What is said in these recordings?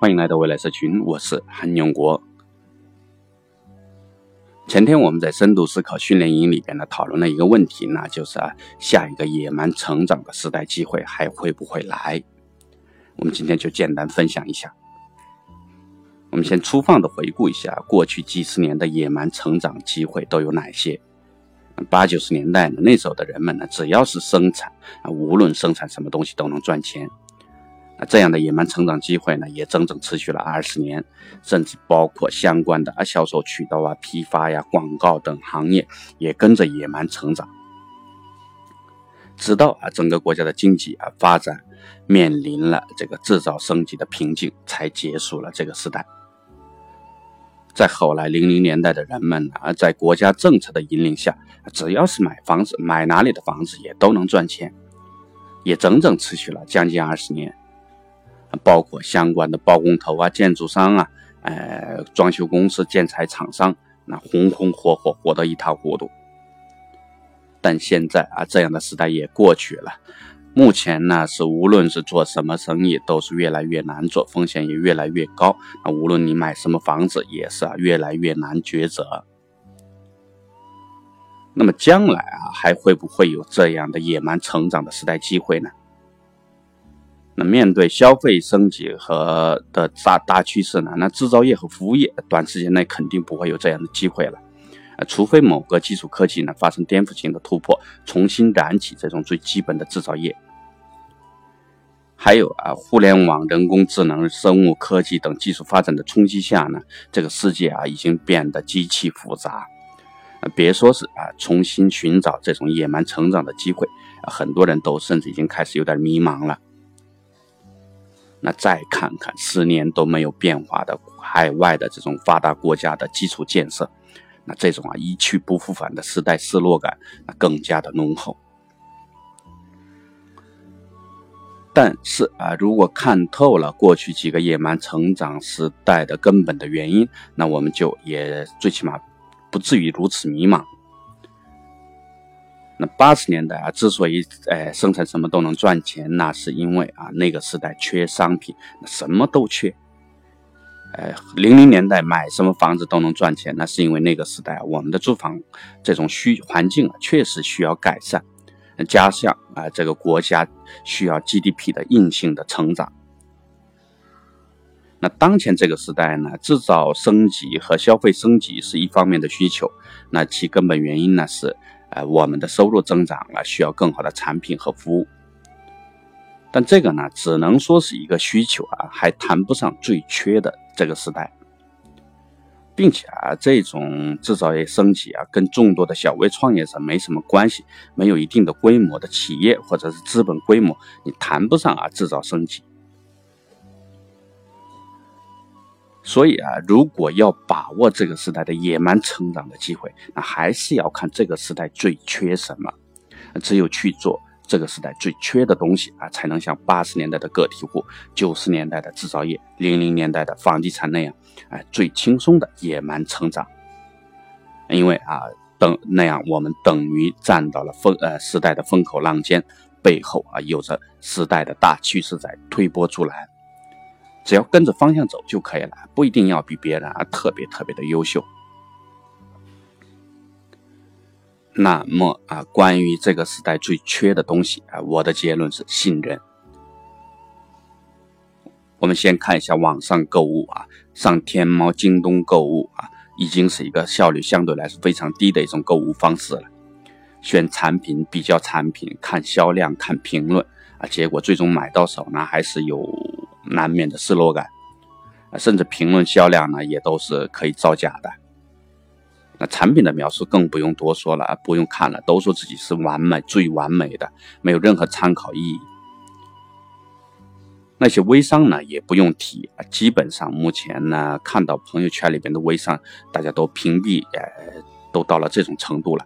欢迎来到未来社群，我是韩永国。前天我们在深度思考训练营里边呢讨论了一个问题，那就是啊，下一个野蛮成长的时代机会还会不会来？我们今天就简单分享一下。我们先粗放的回顾一下过去几十年的野蛮成长机会都有哪些。八九十年代呢，那时候的人们呢，只要是生产啊，无论生产什么东西都能赚钱。这样的野蛮成长机会呢，也整整持续了二十年，甚至包括相关的啊销售渠道啊、批发呀、广告等行业也跟着野蛮成长，直到啊整个国家的经济啊发展面临了这个制造升级的瓶颈，才结束了这个时代。在后来零零年代的人们啊，在国家政策的引领下，只要是买房子，买哪里的房子也都能赚钱，也整整持续了将近二十年。包括相关的包工头啊、建筑商啊、呃、装修公司、建材厂商，那红红火火，火得一塌糊涂。但现在啊，这样的时代也过去了。目前呢，是无论是做什么生意，都是越来越难做，风险也越来越高。那无论你买什么房子，也是啊，越来越难抉择。那么将来啊，还会不会有这样的野蛮成长的时代机会呢？面对消费升级和的大大趋势呢？那制造业和服务业短时间内肯定不会有这样的机会了，呃，除非某个基础科技呢发生颠覆性的突破，重新燃起这种最基本的制造业。还有啊，互联网、人工智能、生物科技等技术发展的冲击下呢，这个世界啊已经变得极其复杂，别说是啊重新寻找这种野蛮成长的机会，很多人都甚至已经开始有点迷茫了。那再看看十年都没有变化的海外的这种发达国家的基础建设，那这种啊一去不复返的时代失落感，那更加的浓厚。但是啊，如果看透了过去几个野蛮成长时代的根本的原因，那我们就也最起码不至于如此迷茫。那八十年代啊，之所以呃生产什么都能赚钱，那是因为啊那个时代缺商品，什么都缺。呃，零零年代买什么房子都能赚钱，那是因为那个时代我们的住房这种需环境啊确实需要改善，加上啊这个国家需要 GDP 的硬性的成长。那当前这个时代呢，制造升级和消费升级是一方面的需求，那其根本原因呢是。呃，我们的收入增长了，需要更好的产品和服务，但这个呢，只能说是一个需求啊，还谈不上最缺的这个时代，并且啊，这种制造业升级啊，跟众多的小微创业者没什么关系，没有一定的规模的企业或者是资本规模，你谈不上啊制造升级。所以啊，如果要把握这个时代的野蛮成长的机会，那还是要看这个时代最缺什么。只有去做这个时代最缺的东西啊，才能像八十年代的个体户、九十年代的制造业、零零年代的房地产那样，哎，最轻松的野蛮成长。因为啊，等那样我们等于站到了风呃时代的风口浪尖，背后啊有着时代的大趋势在推波助澜。只要跟着方向走就可以了，不一定要比别人啊特别特别的优秀。那么啊，关于这个时代最缺的东西啊，我的结论是信任。我们先看一下网上购物啊，上天猫、京东购物啊，已经是一个效率相对来说非常低的一种购物方式了。选产品、比较产品、看销量、看评论啊，结果最终买到手呢，还是有。难免的失落感，甚至评论销量呢，也都是可以造假的。那产品的描述更不用多说了，不用看了，都说自己是完美、最完美的，没有任何参考意义。那些微商呢，也不用提，基本上目前呢，看到朋友圈里边的微商，大家都屏蔽，呃，都到了这种程度了。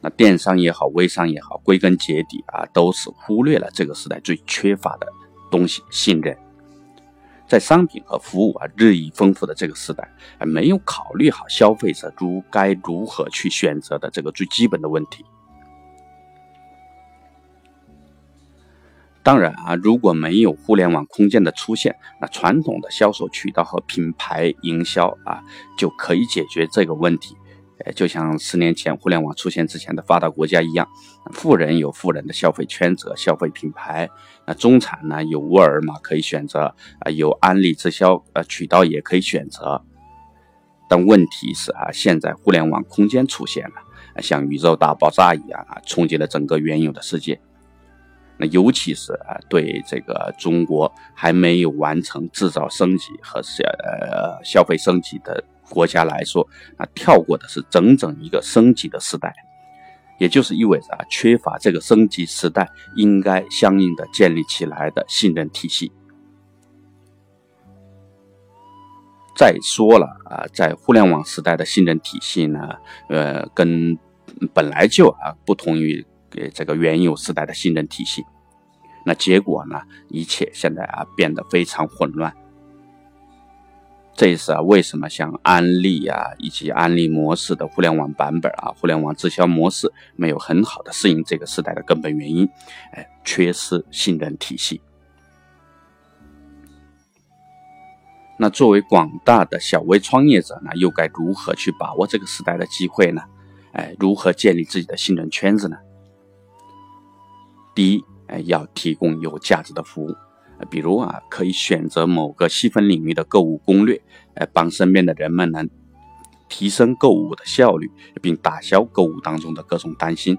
那电商也好，微商也好，归根结底啊，都是忽略了这个时代最缺乏的。东西信任，在商品和服务啊日益丰富的这个时代，还没有考虑好消费者如该如何去选择的这个最基本的问题。当然啊，如果没有互联网空间的出现，那传统的销售渠道和品牌营销啊就可以解决这个问题。就像十年前互联网出现之前的发达国家一样，富人有富人的消费圈子、消费品牌，那中产呢有沃尔玛可以选择，啊有安利直销呃渠道也可以选择。但问题是啊，现在互联网空间出现了，像宇宙大爆炸一样啊，冲击了整个原有的世界。那尤其是啊，对这个中国还没有完成制造升级和消呃消费升级的国家来说，啊，跳过的是整整一个升级的时代，也就是意味着啊，缺乏这个升级时代应该相应的建立起来的信任体系。再说了啊，在互联网时代的信任体系呢，呃，跟本来就啊不同于这个原有时代的信任体系，那结果呢，一切现在啊变得非常混乱。这也是啊为什么像安利啊以及安利模式的互联网版本啊，互联网直销模式没有很好的适应这个时代的根本原因，哎，缺失信任体系。那作为广大的小微创业者呢，又该如何去把握这个时代的机会呢？哎，如何建立自己的信任圈子呢？第一，哎，要提供有价值的服务，比如啊，可以选择某个细分领域的购物攻略，来，帮身边的人们呢提升购物的效率，并打消购物当中的各种担心。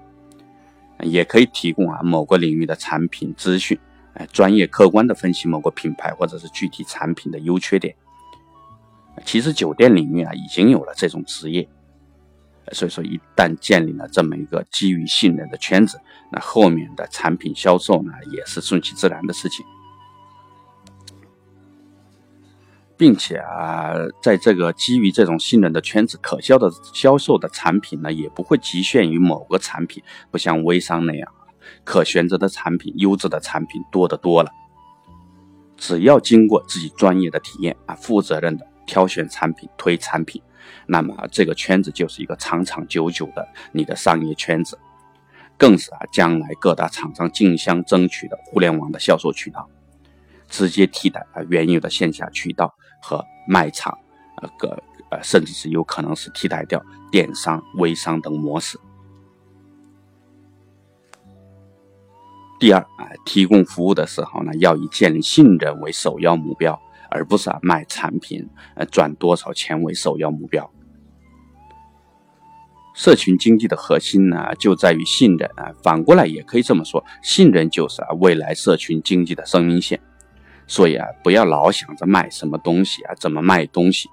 也可以提供啊某个领域的产品资讯。哎，专业客观的分析某个品牌或者是具体产品的优缺点。其实酒店领域啊已经有了这种职业，所以说一旦建立了这么一个基于信任的圈子，那后面的产品销售呢也是顺其自然的事情。并且啊，在这个基于这种信任的圈子，可销的销售的产品呢也不会局限于某个产品，不像微商那样。可选择的产品，优质的产品多得多了。只要经过自己专业的体验啊，负责任的挑选产品、推产品，那么这个圈子就是一个长长久久的你的商业圈子，更是啊将来各大厂商竞相争取的互联网的销售渠道，直接替代啊原有的线下渠道和卖场，呃个呃甚至是有可能是替代掉电商、微商等模式。第二啊，提供服务的时候呢，要以建立信任为首要目标，而不是啊卖产品呃赚多少钱为首要目标。社群经济的核心呢，就在于信任啊。反过来也可以这么说，信任就是啊未来社群经济的生命线。所以啊，不要老想着卖什么东西啊，怎么卖东西，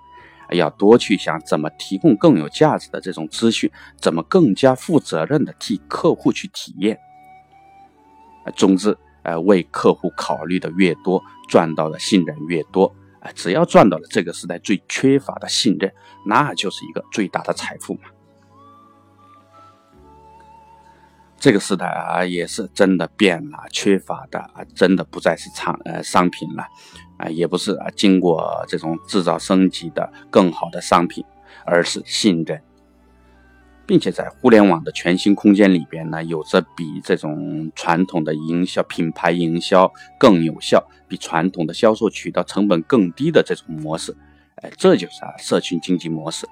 要多去想怎么提供更有价值的这种资讯，怎么更加负责任的替客户去体验。总之，呃，为客户考虑的越多，赚到的信任越多。啊，只要赚到了这个时代最缺乏的信任，那就是一个最大的财富嘛。这个时代啊，也是真的变了，缺乏的啊，真的不再是产呃商品了，啊，也不是啊经过这种制造升级的更好的商品，而是信任。并且在互联网的全新空间里边呢，有着比这种传统的营销、品牌营销更有效、比传统的销售渠道成本更低的这种模式，哎，这就是啊社群经济模式。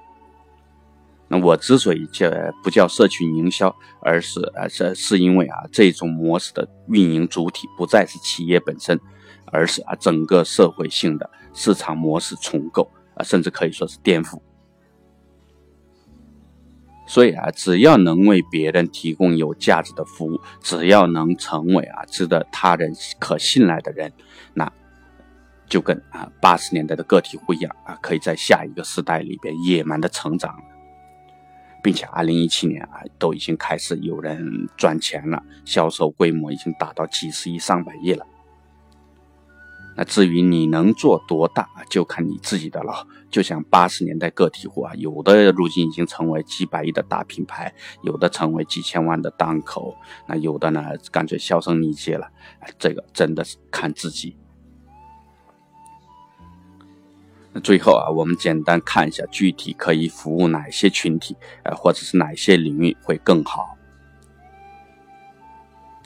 我之所以叫不叫社群营销，而是啊这是因为啊这种模式的运营主体不再是企业本身，而是啊整个社会性的市场模式重构啊，甚至可以说是颠覆。所以啊，只要能为别人提供有价值的服务，只要能成为啊值得他人可信赖的人，那就跟啊八十年代的个体户一样啊，可以在下一个时代里边野蛮的成长，并且二零一七年啊都已经开始有人赚钱了，销售规模已经达到几十亿、上百亿了。那至于你能做多大，就看你自己的了。就像八十年代个体户啊，有的如今已经成为几百亿的大品牌，有的成为几千万的档口，那有的呢，干脆销声匿迹了。这个真的是看自己。最后啊，我们简单看一下具体可以服务哪些群体，呃，或者是哪些领域会更好。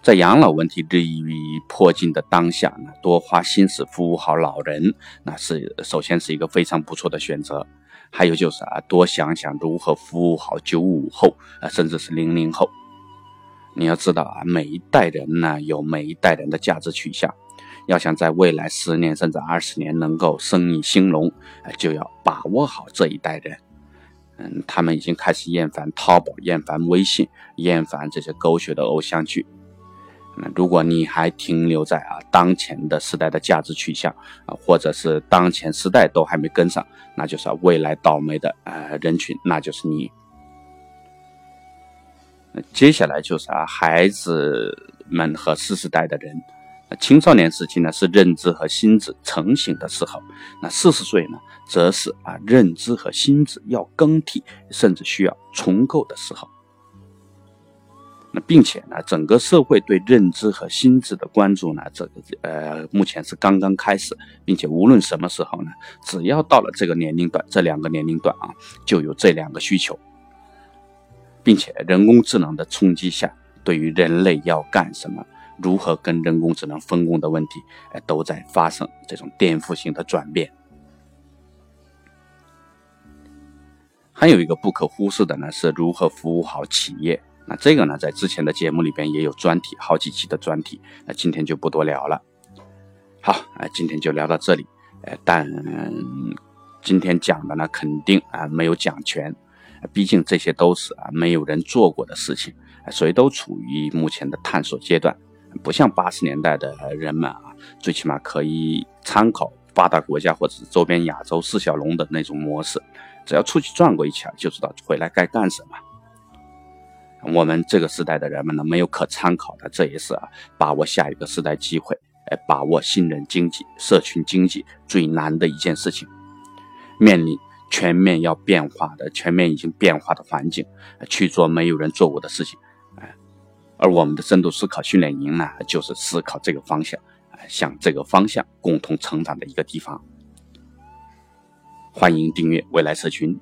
在养老问题日益迫近的当下呢，多花心思服务好老人，那是首先是一个非常不错的选择。还有就是啊，多想想如何服务好九五后啊，甚至是零零后。你要知道啊，每一代人呢有每一代人的价值取向，要想在未来十年甚至二十年能够生意兴隆，就要把握好这一代人。嗯，他们已经开始厌烦淘宝、厌烦微信、厌烦这些狗血的偶像剧。那如果你还停留在啊当前的时代的价值取向啊，或者是当前时代都还没跟上，那就是未来倒霉的呃人群，那就是你。接下来就是啊孩子们和四十代的人，青少年时期呢是认知和心智成型的时候，那四十岁呢则是啊认知和心智要更替，甚至需要重构的时候。那并且呢，整个社会对认知和心智的关注呢，这个呃，目前是刚刚开始，并且无论什么时候呢，只要到了这个年龄段，这两个年龄段啊，就有这两个需求，并且人工智能的冲击下，对于人类要干什么，如何跟人工智能分工的问题，哎，都在发生这种颠覆性的转变。还有一个不可忽视的呢，是如何服务好企业。那这个呢，在之前的节目里边也有专题，好几期的专题，那今天就不多聊了。好，啊，今天就聊到这里。呃，但今天讲的呢，肯定啊没有讲全，毕竟这些都是啊没有人做过的事情，所以都处于目前的探索阶段，不像八十年代的人们啊，最起码可以参考发达国家或者是周边亚洲四小龙的那种模式，只要出去转过一圈，就知道回来该干什么。我们这个时代的人们呢，没有可参考的，这也是啊，把握下一个时代机会，哎，把握新人经济、社群经济最难的一件事情。面临全面要变化的、全面已经变化的环境，去做没有人做过的事情，而我们的深度思考训练营呢，就是思考这个方向，向这个方向共同成长的一个地方。欢迎订阅未来社群。